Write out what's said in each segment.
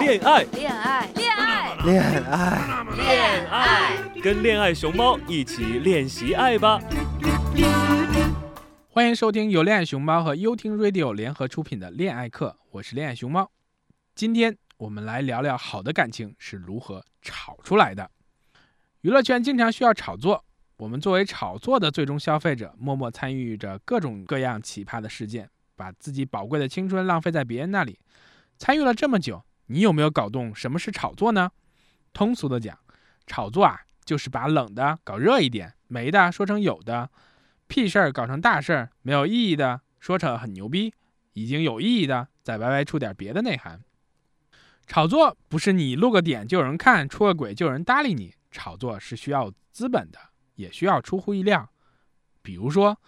恋爱，恋爱，恋爱，恋爱，恋爱，跟恋爱熊猫一起练习爱吧。欢迎收听由恋爱熊猫和优听 Radio 联合出品的恋爱课，我是恋爱熊猫。今天我们来聊聊好的感情是如何炒出来的。娱乐圈经常需要炒作，我们作为炒作的最终消费者，默默参与着各种各样奇葩的事件，把自己宝贵的青春浪费在别人那里。参与了这么久，你有没有搞懂什么是炒作呢？通俗的讲，炒作啊，就是把冷的搞热一点，没的说成有的。屁事儿搞成大事儿，没有意义的说成很牛逼，已经有意义的再歪歪出点别的内涵。炒作不是你露个点就有人看，出个轨就有人搭理你。炒作是需要资本的，也需要出乎意料。比如说，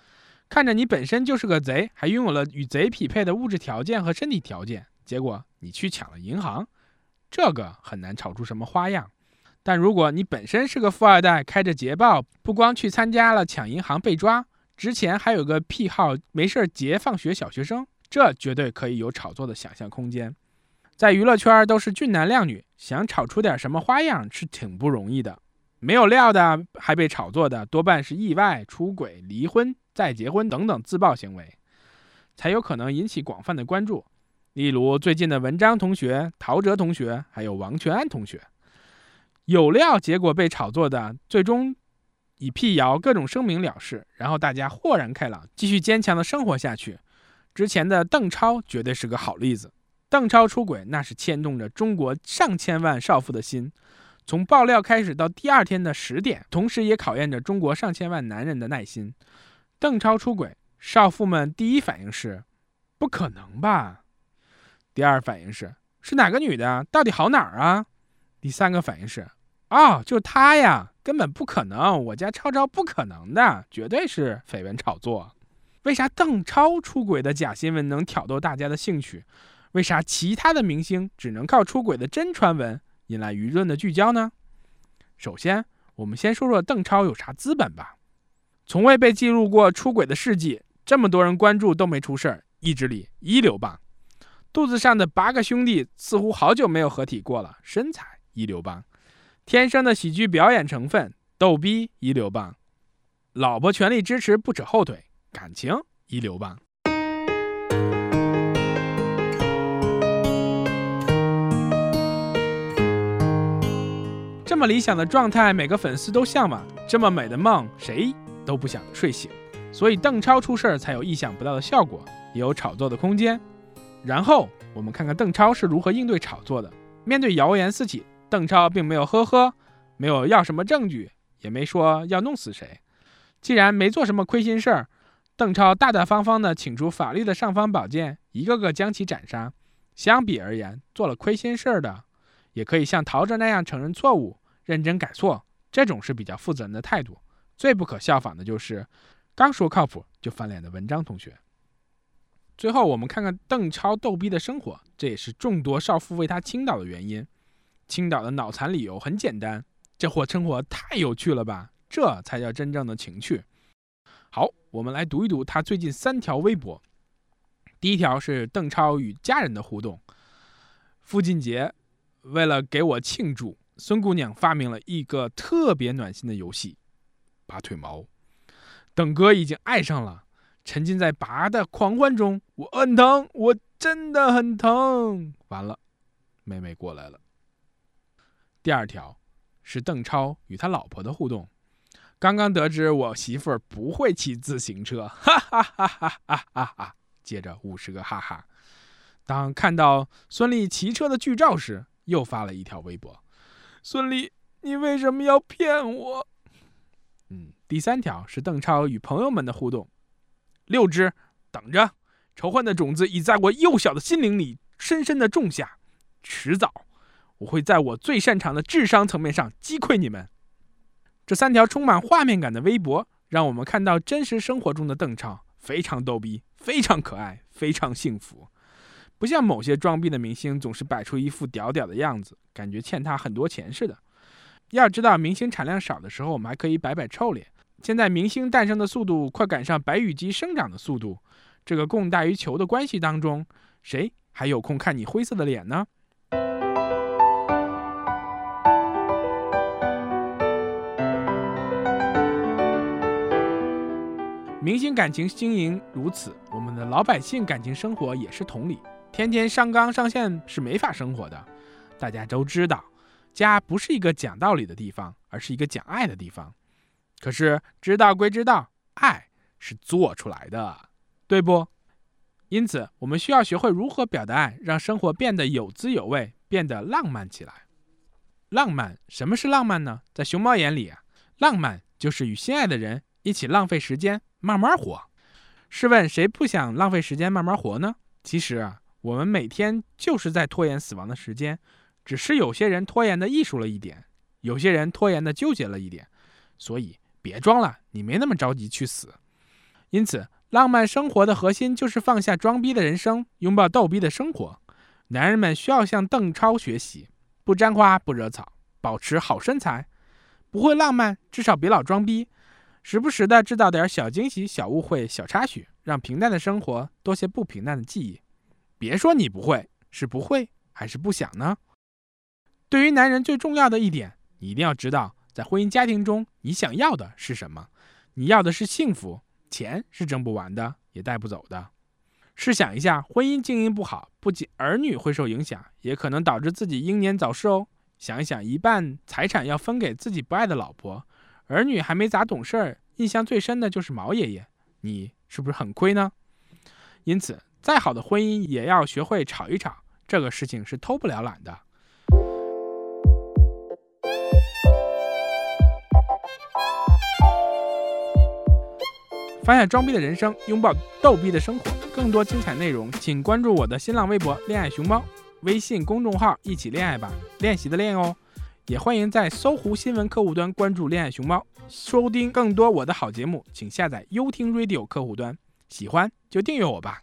看着你本身就是个贼，还拥有了与贼匹配的物质条件和身体条件，结果你去抢了银行，这个很难炒出什么花样。但如果你本身是个富二代，开着捷豹，不光去参加了抢银行被抓。之前还有个癖好，没事儿劫放学小学生，这绝对可以有炒作的想象空间。在娱乐圈都是俊男靓女，想炒出点什么花样是挺不容易的。没有料的还被炒作的，多半是意外、出轨、离婚、再结婚等等自爆行为，才有可能引起广泛的关注。例如最近的文章同学、陶喆同学，还有王全安同学，有料结果被炒作的，最终。以辟谣各种声明了事，然后大家豁然开朗，继续坚强的生活下去。之前的邓超绝对是个好例子。邓超出轨，那是牵动着中国上千万少妇的心。从爆料开始到第二天的十点，同时也考验着中国上千万男人的耐心。邓超出轨，少妇们第一反应是：不可能吧？第二反应是：是哪个女的？到底好哪儿啊？第三个反应是：哦，就是她呀。根本不可能，我家超超不可能的，绝对是绯闻炒作。为啥邓超出轨的假新闻能挑逗大家的兴趣？为啥其他的明星只能靠出轨的真传闻引来舆论的聚焦呢？首先，我们先说说邓超有啥资本吧。从未被记录过出轨的事迹，这么多人关注都没出事儿，意志力一流棒。肚子上的八个兄弟似乎好久没有合体过了，身材一流棒。天生的喜剧表演成分，逗逼一流棒，老婆全力支持不扯后腿，感情一流棒。这么理想的状态，每个粉丝都向往。这么美的梦，谁都不想睡醒。所以邓超出事儿才有意想不到的效果，也有炒作的空间。然后我们看看邓超是如何应对炒作的。面对谣言四起。邓超并没有呵呵，没有要什么证据，也没说要弄死谁。既然没做什么亏心事儿，邓超大大方方地请出法律的尚方宝剑，一个个将其斩杀。相比而言，做了亏心事儿的，也可以像陶喆那样承认错误，认真改错，这种是比较负责任的态度。最不可效仿的就是刚说靠谱就翻脸的文章同学。最后，我们看看邓超逗逼的生活，这也是众多少妇为他倾倒的原因。倾倒的脑残理由很简单，这货生活太有趣了吧，这才叫真正的情趣。好，我们来读一读他最近三条微博。第一条是邓超与家人的互动。父亲节，为了给我庆祝，孙姑娘发明了一个特别暖心的游戏——拔腿毛。等哥已经爱上了，沉浸在拔的狂欢中。我很疼，我真的很疼。完了，妹妹过来了。第二条是邓超与他老婆的互动。刚刚得知我媳妇儿不会骑自行车，哈哈哈哈哈哈哈！接着五十个哈哈。当看到孙俪骑车的剧照时，又发了一条微博：“孙俪，你为什么要骗我？”嗯，第三条是邓超与朋友们的互动。六只，等着，仇恨的种子已在我幼小的心灵里深深的种下，迟早。我会在我最擅长的智商层面上击溃你们。这三条充满画面感的微博，让我们看到真实生活中的邓超，非常逗逼，非常可爱，非常幸福。不像某些装逼的明星，总是摆出一副屌屌的样子，感觉欠他很多钱似的。要知道，明星产量少的时候，我们还可以摆摆臭脸。现在明星诞生的速度快赶上白羽鸡生长的速度这个供大于求的关系当中谁还有空看你灰色的脸呢？明星感情经营如此我们的老百姓感情生活也是同理天天上纲上线是没法生活的。大家都知道家不是一个讲道理的地方而是一个讲爱的地方。可是知道归知道，爱是做出来的，对不？因此，我们需要学会如何表达爱，让生活变得有滋有味，变得浪漫起来。浪漫，什么是浪漫呢？在熊猫眼里啊，浪漫就是与心爱的人一起浪费时间，慢慢活。试问谁不想浪费时间慢慢活呢？其实啊，我们每天就是在拖延死亡的时间，只是有些人拖延的艺术了一点，有些人拖延的纠结了一点。所以别装了，你没那么着急去死。因此。浪漫生活的核心就是放下装逼的人生，拥抱逗逼的生活。男人们需要向邓超学习，不沾花不惹草，保持好身材。不会浪漫，至少别老装逼，时不时的制造点小惊喜、小误会、小插曲，让平淡的生活多些不平淡的记忆。别说你不会，是不会还是不想呢？对于男人最重要的一点，你一定要知道，在婚姻家庭中，你想要的是什么？你要的是幸福。钱是挣不完的，也带不走的。试想一下，婚姻经营不好，不仅儿女会受影响，也可能导致自己英年早逝哦。想一想，一半财产要分给自己不爱的老婆，儿女还没咋懂事儿，印象最深的就是毛爷爷，你是不是很亏呢？因此，再好的婚姻也要学会吵一吵，这个事情是偷不了懒的。发现装逼的人生，拥抱逗逼的生活。更多精彩内容，请关注我的新浪微博“恋爱熊猫”，微信公众号“一起恋爱吧”，练习的练哦。也欢迎在搜狐新闻客户端关注“恋爱熊猫”，收听更多我的好节目。请下载优听 Radio 客户端，喜欢就订阅我吧。